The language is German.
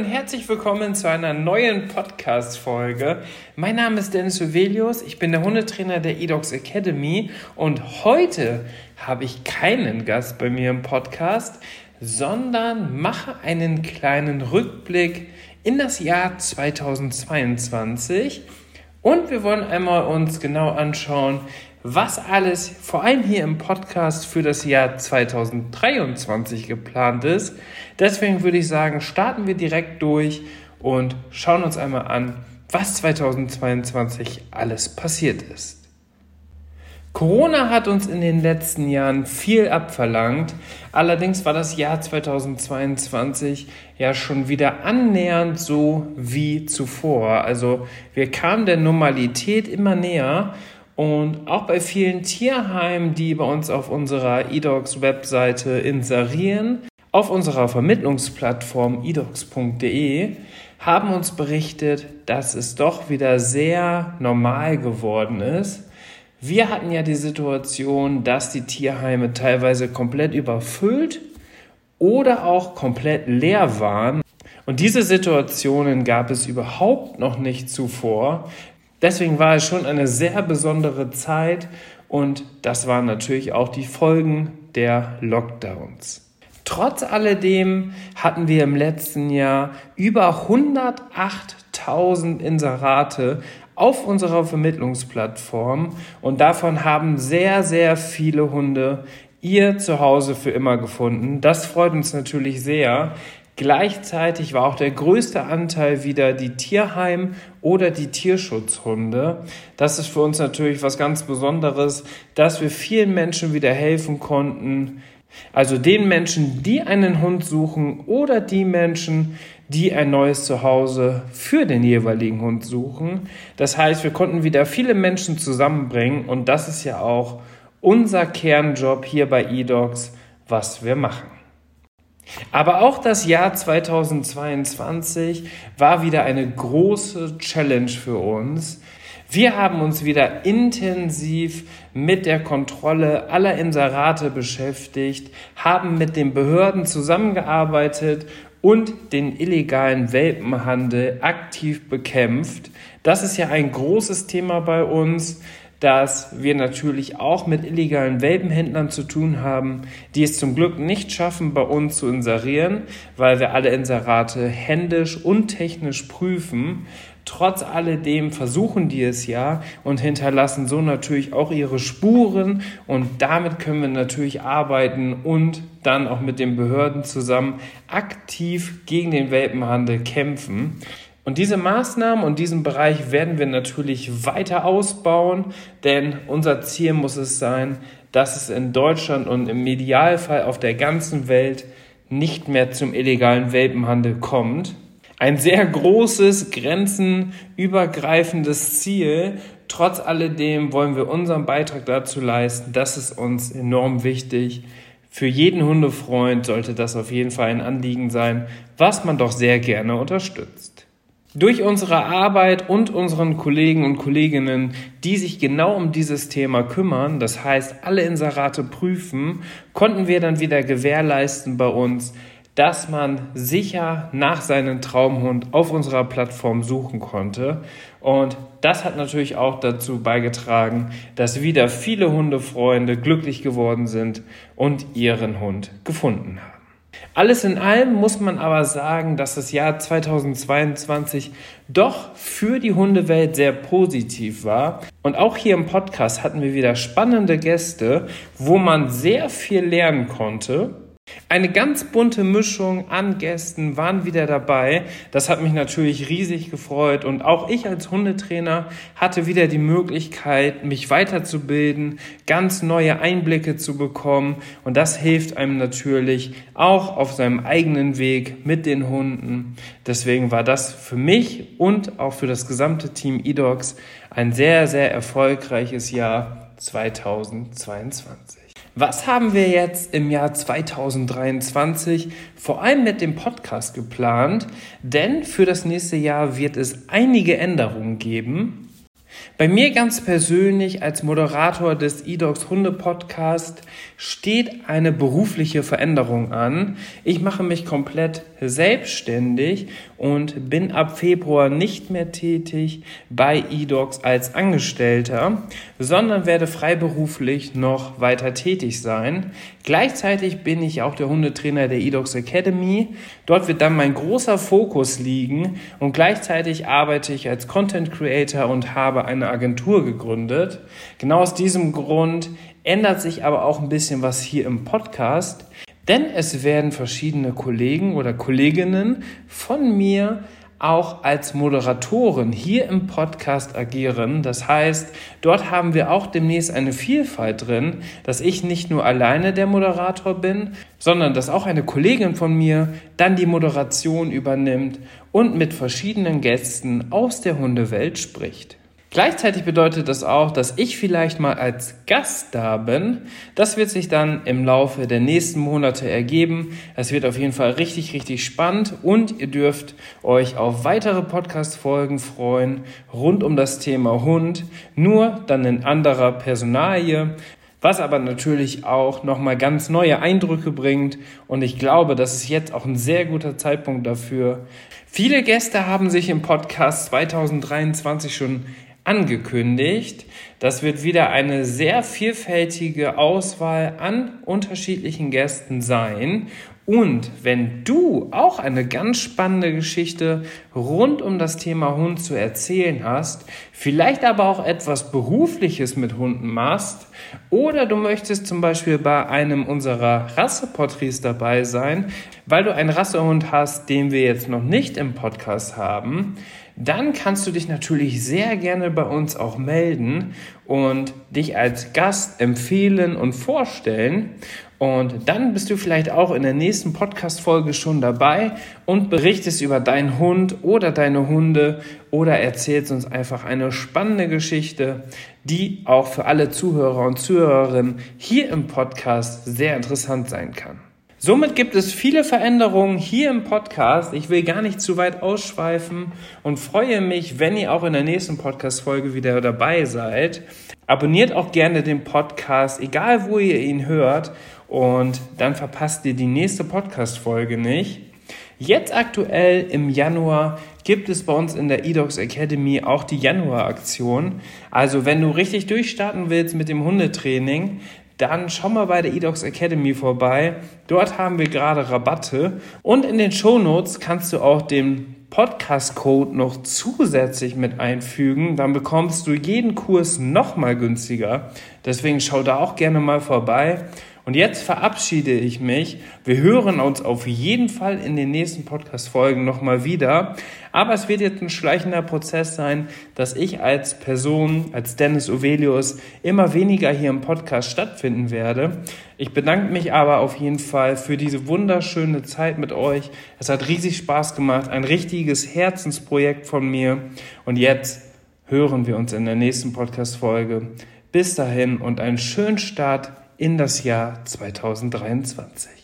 Und herzlich willkommen zu einer neuen Podcast-Folge. Mein Name ist Dennis Uvelius, ich bin der Hundetrainer der eDogs Academy und heute habe ich keinen Gast bei mir im Podcast, sondern mache einen kleinen Rückblick in das Jahr 2022 und wir wollen einmal uns genau anschauen, was alles vor allem hier im Podcast für das Jahr 2023 geplant ist. Deswegen würde ich sagen, starten wir direkt durch und schauen uns einmal an, was 2022 alles passiert ist. Corona hat uns in den letzten Jahren viel abverlangt. Allerdings war das Jahr 2022 ja schon wieder annähernd so wie zuvor. Also wir kamen der Normalität immer näher und auch bei vielen Tierheimen, die bei uns auf unserer edogs-Webseite inserieren, auf unserer Vermittlungsplattform edogs.de, haben uns berichtet, dass es doch wieder sehr normal geworden ist. Wir hatten ja die Situation, dass die Tierheime teilweise komplett überfüllt oder auch komplett leer waren. Und diese Situationen gab es überhaupt noch nicht zuvor. Deswegen war es schon eine sehr besondere Zeit und das waren natürlich auch die Folgen der Lockdowns. Trotz alledem hatten wir im letzten Jahr über 108.000 Inserate auf unserer Vermittlungsplattform und davon haben sehr, sehr viele Hunde ihr Zuhause für immer gefunden. Das freut uns natürlich sehr, Gleichzeitig war auch der größte Anteil wieder die Tierheim- oder die Tierschutzhunde. Das ist für uns natürlich was ganz Besonderes, dass wir vielen Menschen wieder helfen konnten. Also den Menschen, die einen Hund suchen oder die Menschen, die ein neues Zuhause für den jeweiligen Hund suchen. Das heißt, wir konnten wieder viele Menschen zusammenbringen und das ist ja auch unser Kernjob hier bei eDogs, was wir machen. Aber auch das Jahr 2022 war wieder eine große Challenge für uns. Wir haben uns wieder intensiv mit der Kontrolle aller Inserate beschäftigt, haben mit den Behörden zusammengearbeitet und den illegalen Welpenhandel aktiv bekämpft. Das ist ja ein großes Thema bei uns dass wir natürlich auch mit illegalen Welpenhändlern zu tun haben, die es zum Glück nicht schaffen, bei uns zu inserieren, weil wir alle Inserate händisch und technisch prüfen. Trotz alledem versuchen die es ja und hinterlassen so natürlich auch ihre Spuren und damit können wir natürlich arbeiten und dann auch mit den Behörden zusammen aktiv gegen den Welpenhandel kämpfen. Und diese Maßnahmen und diesen Bereich werden wir natürlich weiter ausbauen, denn unser Ziel muss es sein, dass es in Deutschland und im Idealfall auf der ganzen Welt nicht mehr zum illegalen Welpenhandel kommt. Ein sehr großes, grenzenübergreifendes Ziel. Trotz alledem wollen wir unseren Beitrag dazu leisten. Das ist uns enorm wichtig. Für jeden Hundefreund sollte das auf jeden Fall ein Anliegen sein, was man doch sehr gerne unterstützt. Durch unsere Arbeit und unseren Kollegen und Kolleginnen, die sich genau um dieses Thema kümmern, das heißt alle Inserate prüfen, konnten wir dann wieder gewährleisten bei uns, dass man sicher nach seinem Traumhund auf unserer Plattform suchen konnte. Und das hat natürlich auch dazu beigetragen, dass wieder viele Hundefreunde glücklich geworden sind und ihren Hund gefunden haben. Alles in allem muss man aber sagen, dass das Jahr 2022 doch für die Hundewelt sehr positiv war. Und auch hier im Podcast hatten wir wieder spannende Gäste, wo man sehr viel lernen konnte. Eine ganz bunte Mischung an Gästen waren wieder dabei. Das hat mich natürlich riesig gefreut und auch ich als Hundetrainer hatte wieder die Möglichkeit, mich weiterzubilden, ganz neue Einblicke zu bekommen und das hilft einem natürlich auch auf seinem eigenen Weg mit den Hunden. Deswegen war das für mich und auch für das gesamte Team eDogs ein sehr, sehr erfolgreiches Jahr 2022. Was haben wir jetzt im Jahr 2023 vor allem mit dem Podcast geplant? Denn für das nächste Jahr wird es einige Änderungen geben. Bei mir ganz persönlich als Moderator des eDogs Hunde Podcast steht eine berufliche Veränderung an. Ich mache mich komplett selbstständig und bin ab Februar nicht mehr tätig bei eDogs als Angestellter, sondern werde freiberuflich noch weiter tätig sein. Gleichzeitig bin ich auch der Hundetrainer der eDogs Academy. Dort wird dann mein großer Fokus liegen und gleichzeitig arbeite ich als Content Creator und habe eine Agentur gegründet. Genau aus diesem Grund ändert sich aber auch ein bisschen was hier im Podcast, denn es werden verschiedene Kollegen oder Kolleginnen von mir auch als Moderatoren hier im Podcast agieren. Das heißt, dort haben wir auch demnächst eine Vielfalt drin, dass ich nicht nur alleine der Moderator bin, sondern dass auch eine Kollegin von mir dann die Moderation übernimmt und mit verschiedenen Gästen aus der Hundewelt spricht. Gleichzeitig bedeutet das auch, dass ich vielleicht mal als Gast da bin. Das wird sich dann im Laufe der nächsten Monate ergeben. Es wird auf jeden Fall richtig, richtig spannend und ihr dürft euch auf weitere Podcast-Folgen freuen rund um das Thema Hund. Nur dann in anderer Personalie was aber natürlich auch nochmal ganz neue Eindrücke bringt. Und ich glaube, das ist jetzt auch ein sehr guter Zeitpunkt dafür. Viele Gäste haben sich im Podcast 2023 schon angekündigt. Das wird wieder eine sehr vielfältige Auswahl an unterschiedlichen Gästen sein. Und wenn du auch eine ganz spannende Geschichte rund um das Thema Hund zu erzählen hast, vielleicht aber auch etwas Berufliches mit Hunden machst, oder du möchtest zum Beispiel bei einem unserer Rasseporträts dabei sein, weil du einen Rassehund hast, den wir jetzt noch nicht im Podcast haben, dann kannst du dich natürlich sehr gerne bei uns auch melden und dich als Gast empfehlen und vorstellen. Und dann bist du vielleicht auch in der nächsten Podcast-Folge schon dabei und berichtest über deinen Hund oder deine Hunde oder erzählst uns einfach eine spannende Geschichte, die auch für alle Zuhörer und Zuhörerinnen hier im Podcast sehr interessant sein kann. Somit gibt es viele Veränderungen hier im Podcast. Ich will gar nicht zu weit ausschweifen und freue mich, wenn ihr auch in der nächsten Podcast-Folge wieder dabei seid. Abonniert auch gerne den Podcast, egal wo ihr ihn hört, und dann verpasst ihr die nächste Podcast-Folge nicht. Jetzt aktuell im Januar gibt es bei uns in der eDogs Academy auch die Januar-Aktion. Also wenn du richtig durchstarten willst mit dem Hundetraining, dann schau mal bei der eDocs Academy vorbei. Dort haben wir gerade Rabatte und in den Show Notes kannst du auch den Podcast-Code noch zusätzlich mit einfügen. Dann bekommst du jeden Kurs nochmal günstiger. Deswegen schau da auch gerne mal vorbei. Und jetzt verabschiede ich mich. Wir hören uns auf jeden Fall in den nächsten Podcast-Folgen nochmal wieder. Aber es wird jetzt ein schleichender Prozess sein, dass ich als Person, als Dennis Ovelius, immer weniger hier im Podcast stattfinden werde. Ich bedanke mich aber auf jeden Fall für diese wunderschöne Zeit mit euch. Es hat riesig Spaß gemacht, ein richtiges Herzensprojekt von mir. Und jetzt hören wir uns in der nächsten Podcast-Folge. Bis dahin und einen schönen Start in das Jahr 2023.